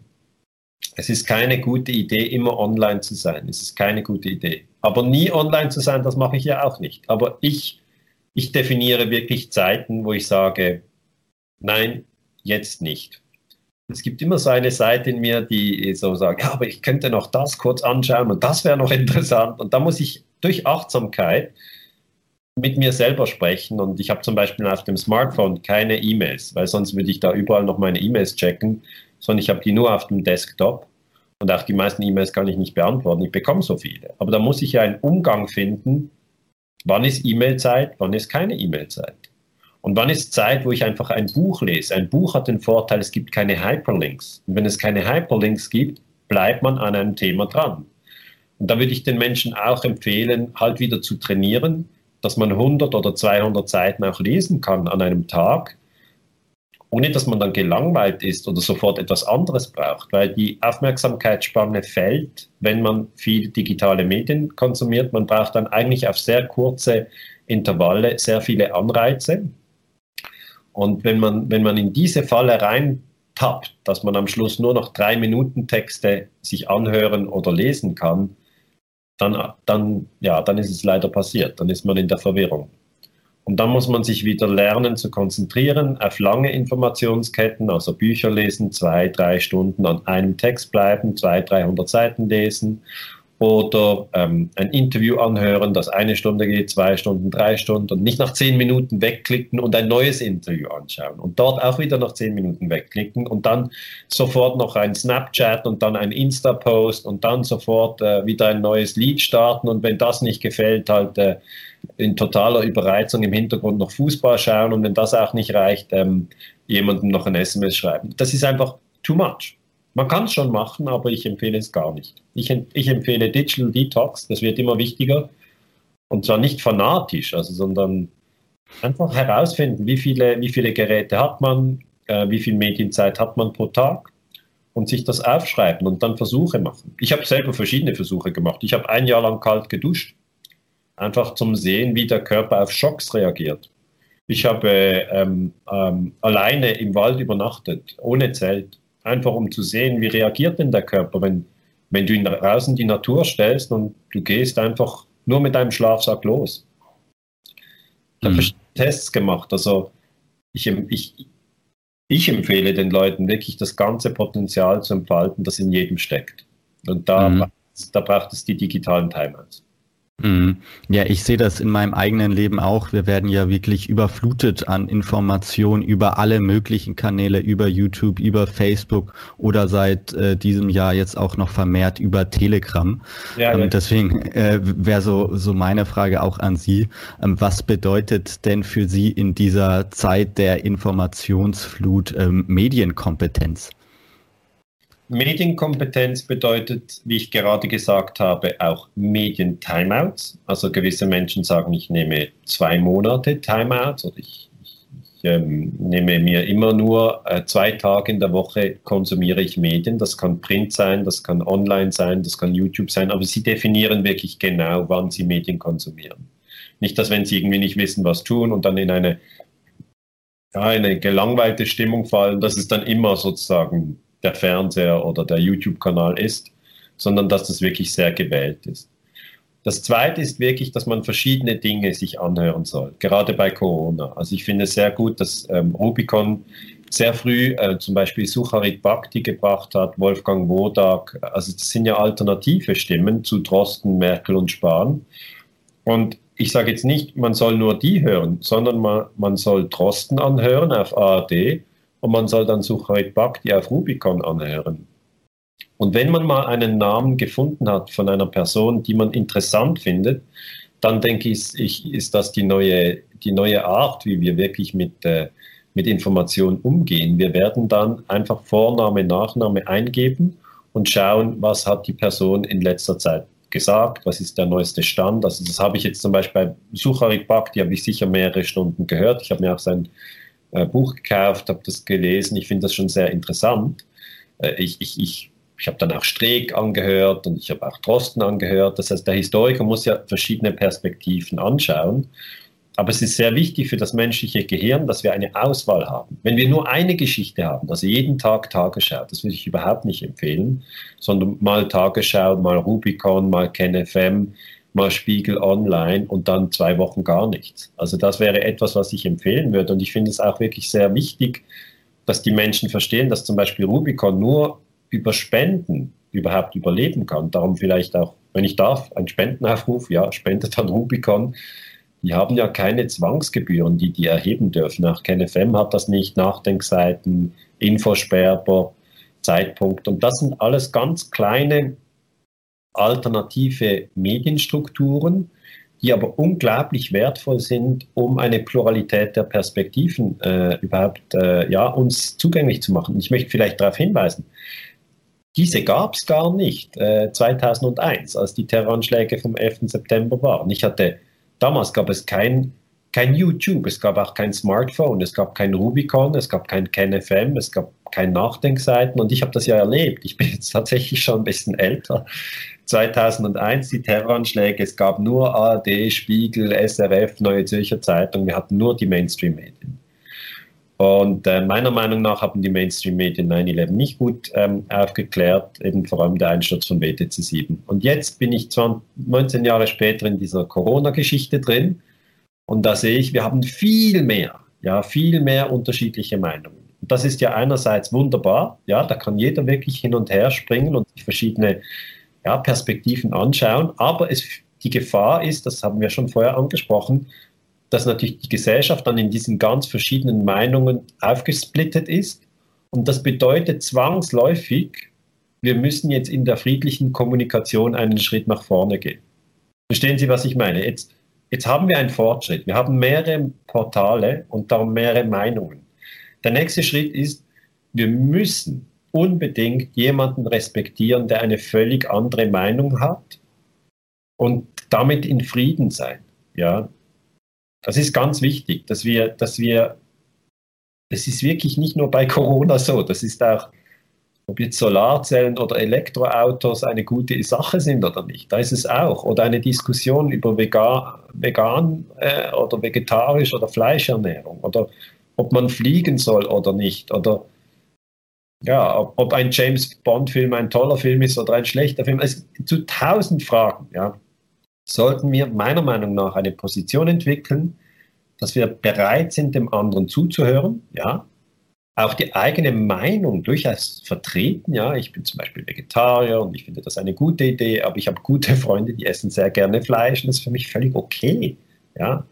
B: Es ist keine gute Idee, immer online zu sein. Es ist keine gute Idee. Aber nie online zu sein, das mache ich ja auch nicht. Aber ich, ich definiere wirklich Zeiten, wo ich sage, nein, jetzt nicht. Es gibt immer so eine Seite in mir, die so sagt, ja, aber ich könnte noch das kurz anschauen und das wäre noch interessant. Und da muss ich durch Achtsamkeit mit mir selber sprechen. Und ich habe zum Beispiel auf dem Smartphone keine E-Mails, weil sonst würde ich da überall noch meine E-Mails checken, sondern ich habe die nur auf dem Desktop. Und auch die meisten E-Mails kann ich nicht beantworten. Ich bekomme so viele. Aber da muss ich ja einen Umgang finden, wann ist E-Mail-Zeit, wann ist keine E-Mail-Zeit. Und wann ist Zeit, wo ich einfach ein Buch lese? Ein Buch hat den Vorteil, es gibt keine Hyperlinks. Und wenn es keine Hyperlinks gibt, bleibt man an einem Thema dran. Und da würde ich den Menschen auch empfehlen, halt wieder zu trainieren, dass man 100 oder 200 Seiten auch lesen kann an einem Tag, ohne dass man dann gelangweilt ist oder sofort etwas anderes braucht, weil die Aufmerksamkeitsspanne fällt, wenn man viel digitale Medien konsumiert. Man braucht dann eigentlich auf sehr kurze Intervalle sehr viele Anreize. Und wenn man, wenn man in diese Falle reintappt, dass man am Schluss nur noch drei Minuten Texte sich anhören oder lesen kann, dann, dann, ja, dann ist es leider passiert. Dann ist man in der Verwirrung. Und dann muss man sich wieder lernen zu konzentrieren auf lange Informationsketten, also Bücher lesen, zwei, drei Stunden an einem Text bleiben, zwei, 300 Seiten lesen oder ähm, ein Interview anhören, das eine Stunde geht, zwei Stunden, drei Stunden und nicht nach zehn Minuten wegklicken und ein neues Interview anschauen und dort auch wieder nach zehn Minuten wegklicken und dann sofort noch ein Snapchat und dann ein Insta-Post und dann sofort äh, wieder ein neues Lied starten und wenn das nicht gefällt, halt äh, in totaler Überreizung im Hintergrund noch Fußball schauen und wenn das auch nicht reicht, ähm, jemandem noch ein SMS schreiben. Das ist einfach too much. Man kann es schon machen, aber ich empfehle es gar nicht. Ich, ich, empfehle Digital Detox, das wird immer wichtiger. Und zwar nicht fanatisch, also, sondern einfach herausfinden, wie viele, wie viele Geräte hat man, äh, wie viel Medienzeit hat man pro Tag und sich das aufschreiben und dann Versuche machen. Ich habe selber verschiedene Versuche gemacht. Ich habe ein Jahr lang kalt geduscht, einfach zum Sehen, wie der Körper auf Schocks reagiert. Ich habe ähm, ähm, alleine im Wald übernachtet, ohne Zelt einfach um zu sehen, wie reagiert denn der Körper, wenn, wenn du ihn raus in die Natur stellst und du gehst einfach nur mit deinem Schlafsack los. Ich habe mhm. Tests gemacht. Also ich, ich, ich empfehle den Leuten wirklich das ganze Potenzial zu entfalten, das in jedem steckt. Und da, mhm. da braucht es die digitalen Timeouts.
A: Mhm. Ja, ich sehe das in meinem eigenen Leben auch. Wir werden ja wirklich überflutet an Informationen über alle möglichen Kanäle, über YouTube, über Facebook oder seit äh, diesem Jahr jetzt auch noch vermehrt über Telegram. Ja, ähm. Deswegen äh, wäre so, so meine Frage auch an Sie. Ähm, was bedeutet denn für Sie in dieser Zeit der Informationsflut ähm, Medienkompetenz?
B: Medienkompetenz bedeutet, wie ich gerade gesagt habe, auch Medien-Timeouts. Also gewisse Menschen sagen, ich nehme zwei Monate Timeouts oder ich, ich, ich ähm, nehme mir immer nur äh, zwei Tage in der Woche konsumiere ich Medien. Das kann Print sein, das kann online sein, das kann YouTube sein, aber sie definieren wirklich genau, wann sie Medien konsumieren. Nicht, dass wenn sie irgendwie nicht wissen, was tun und dann in eine, eine gelangweilte Stimmung fallen, dass es dann immer sozusagen der Fernseher oder der YouTube-Kanal ist, sondern dass das wirklich sehr gewählt ist. Das Zweite ist wirklich, dass man verschiedene Dinge sich anhören soll, gerade bei Corona. Also ich finde es sehr gut, dass ähm, Rubicon sehr früh äh, zum Beispiel Sucharit Bhakti gebracht hat, Wolfgang Wodak. Also das sind ja alternative Stimmen zu Drosten, Merkel und Spahn. Und ich sage jetzt nicht, man soll nur die hören, sondern man, man soll Drosten anhören auf ARD und man soll dann Suchait Bhakti auf Rubicon anhören. Und wenn man mal einen Namen gefunden hat von einer Person, die man interessant findet, dann denke ich, ist das die neue, die neue Art, wie wir wirklich mit, äh, mit Informationen umgehen. Wir werden dann einfach Vorname, Nachname eingeben und schauen, was hat die Person in letzter Zeit gesagt, was ist der neueste Stand. Also das habe ich jetzt zum Beispiel bei Sucharik Bak, die habe ich sicher mehrere Stunden gehört. Ich habe mir auch sein äh, Buch gekauft, habe das gelesen. Ich finde das schon sehr interessant. Äh, ich ich, ich, ich habe dann auch Streeck angehört und ich habe auch Drosten angehört. Das heißt, der Historiker muss ja verschiedene Perspektiven anschauen. Aber es ist sehr wichtig für das menschliche Gehirn, dass wir eine Auswahl haben. Wenn wir nur eine Geschichte haben, also jeden Tag Tagesschau, das würde ich überhaupt nicht empfehlen, sondern mal Tagesschau, mal Rubicon, mal KenFM, mal Spiegel Online und dann zwei Wochen gar nichts. Also das wäre etwas, was ich empfehlen würde. Und ich finde es auch wirklich sehr wichtig, dass die Menschen verstehen, dass zum Beispiel Rubicon nur über Spenden überhaupt überleben kann. Darum vielleicht auch, wenn ich darf, ein Spendenaufruf, ja, spendet an Rubicon die haben ja keine Zwangsgebühren, die die erheben dürfen. Auch KenFM hat das nicht, Nachdenkseiten, Infosperber, Zeitpunkt. Und das sind alles ganz kleine alternative Medienstrukturen, die aber unglaublich wertvoll sind, um eine Pluralität der Perspektiven äh, überhaupt äh, ja, uns zugänglich zu machen. Ich möchte vielleicht darauf hinweisen, diese gab es gar nicht äh, 2001, als die Terroranschläge vom 11. September waren. Ich hatte Damals gab es kein, kein YouTube, es gab auch kein Smartphone, es gab kein Rubicon, es gab kein KenFM, es gab keine Nachdenkseiten und ich habe das ja erlebt. Ich bin jetzt tatsächlich schon ein bisschen älter. 2001 die Terroranschläge, es gab nur ARD, Spiegel, SRF, Neue Zürcher Zeitung, wir hatten nur die Mainstream-Medien. Und äh, meiner Meinung nach haben die Mainstream-Medien 9-11 nicht gut ähm, aufgeklärt, eben vor allem der Einsturz von WTC 7. Und jetzt bin ich 20, 19 Jahre später in dieser Corona-Geschichte drin und da sehe ich, wir haben viel mehr, ja, viel mehr unterschiedliche Meinungen. Das ist ja einerseits wunderbar, ja, da kann jeder wirklich hin und her springen und sich verschiedene ja, Perspektiven anschauen, aber es, die Gefahr ist, das haben wir schon vorher angesprochen, dass natürlich die Gesellschaft dann in diesen ganz verschiedenen Meinungen aufgesplittet ist. Und das bedeutet zwangsläufig, wir müssen jetzt in der friedlichen Kommunikation einen Schritt nach vorne gehen. Verstehen Sie, was ich meine? Jetzt, jetzt haben wir einen Fortschritt. Wir haben mehrere Portale und darum mehrere Meinungen. Der nächste Schritt ist, wir müssen unbedingt jemanden respektieren, der eine völlig andere Meinung hat und damit in Frieden sein. Ja, das ist ganz wichtig, dass wir, dass wir, das ist wirklich nicht nur bei Corona so, das ist auch, ob jetzt Solarzellen oder Elektroautos eine gute Sache sind oder nicht. Da ist es auch. Oder eine Diskussion über vegan, vegan äh, oder vegetarisch oder Fleischernährung oder ob man fliegen soll oder nicht. Oder ja, ob, ob ein James Bond-Film ein toller Film ist oder ein schlechter Film. Es zu tausend Fragen, ja sollten wir meiner Meinung nach eine Position entwickeln, dass wir bereit sind, dem anderen zuzuhören, ja, auch die eigene Meinung durchaus vertreten. Ja, ich bin zum Beispiel Vegetarier und ich finde das eine gute Idee, aber ich habe gute Freunde, die essen sehr gerne Fleisch und das ist für mich völlig okay. Ja,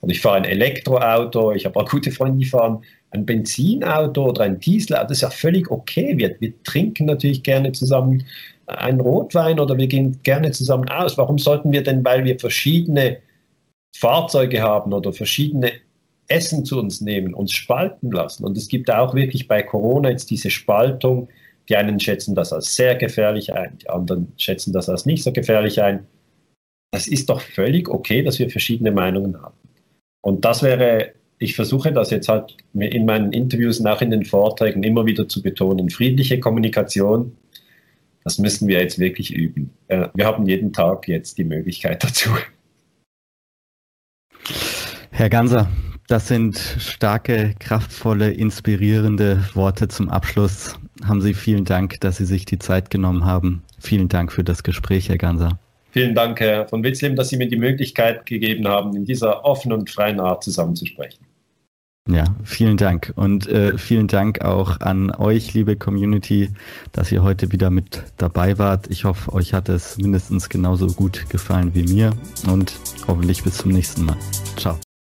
B: und ich fahre ein Elektroauto, ich habe auch gute Freunde, die fahren ein Benzinauto oder ein Dieselauto, das ist ja völlig okay. Wir, wir trinken natürlich gerne zusammen einen Rotwein oder wir gehen gerne zusammen aus. Warum sollten wir denn, weil wir verschiedene Fahrzeuge haben oder verschiedene Essen zu uns nehmen, uns spalten lassen? Und es gibt auch wirklich bei Corona jetzt diese Spaltung. Die einen schätzen das als sehr gefährlich ein, die anderen schätzen das als nicht so gefährlich ein. Das ist doch völlig okay, dass wir verschiedene Meinungen haben. Und das wäre, ich versuche das jetzt halt in meinen Interviews und auch in den Vorträgen immer wieder zu betonen, friedliche Kommunikation das müssen wir jetzt wirklich üben. Wir haben jeden Tag jetzt die Möglichkeit dazu.
A: Herr Ganser, das sind starke, kraftvolle, inspirierende Worte zum Abschluss. Haben Sie vielen Dank, dass Sie sich die Zeit genommen haben. Vielen Dank für das Gespräch, Herr Ganser.
B: Vielen Dank, Herr von Witzleben, dass Sie mir die Möglichkeit gegeben haben, in dieser offenen und freien Art zusammenzusprechen.
A: Ja, vielen Dank und äh, vielen Dank auch an euch, liebe Community, dass ihr heute wieder mit dabei wart. Ich hoffe, euch hat es mindestens genauso gut gefallen wie mir und hoffentlich bis zum nächsten Mal. Ciao.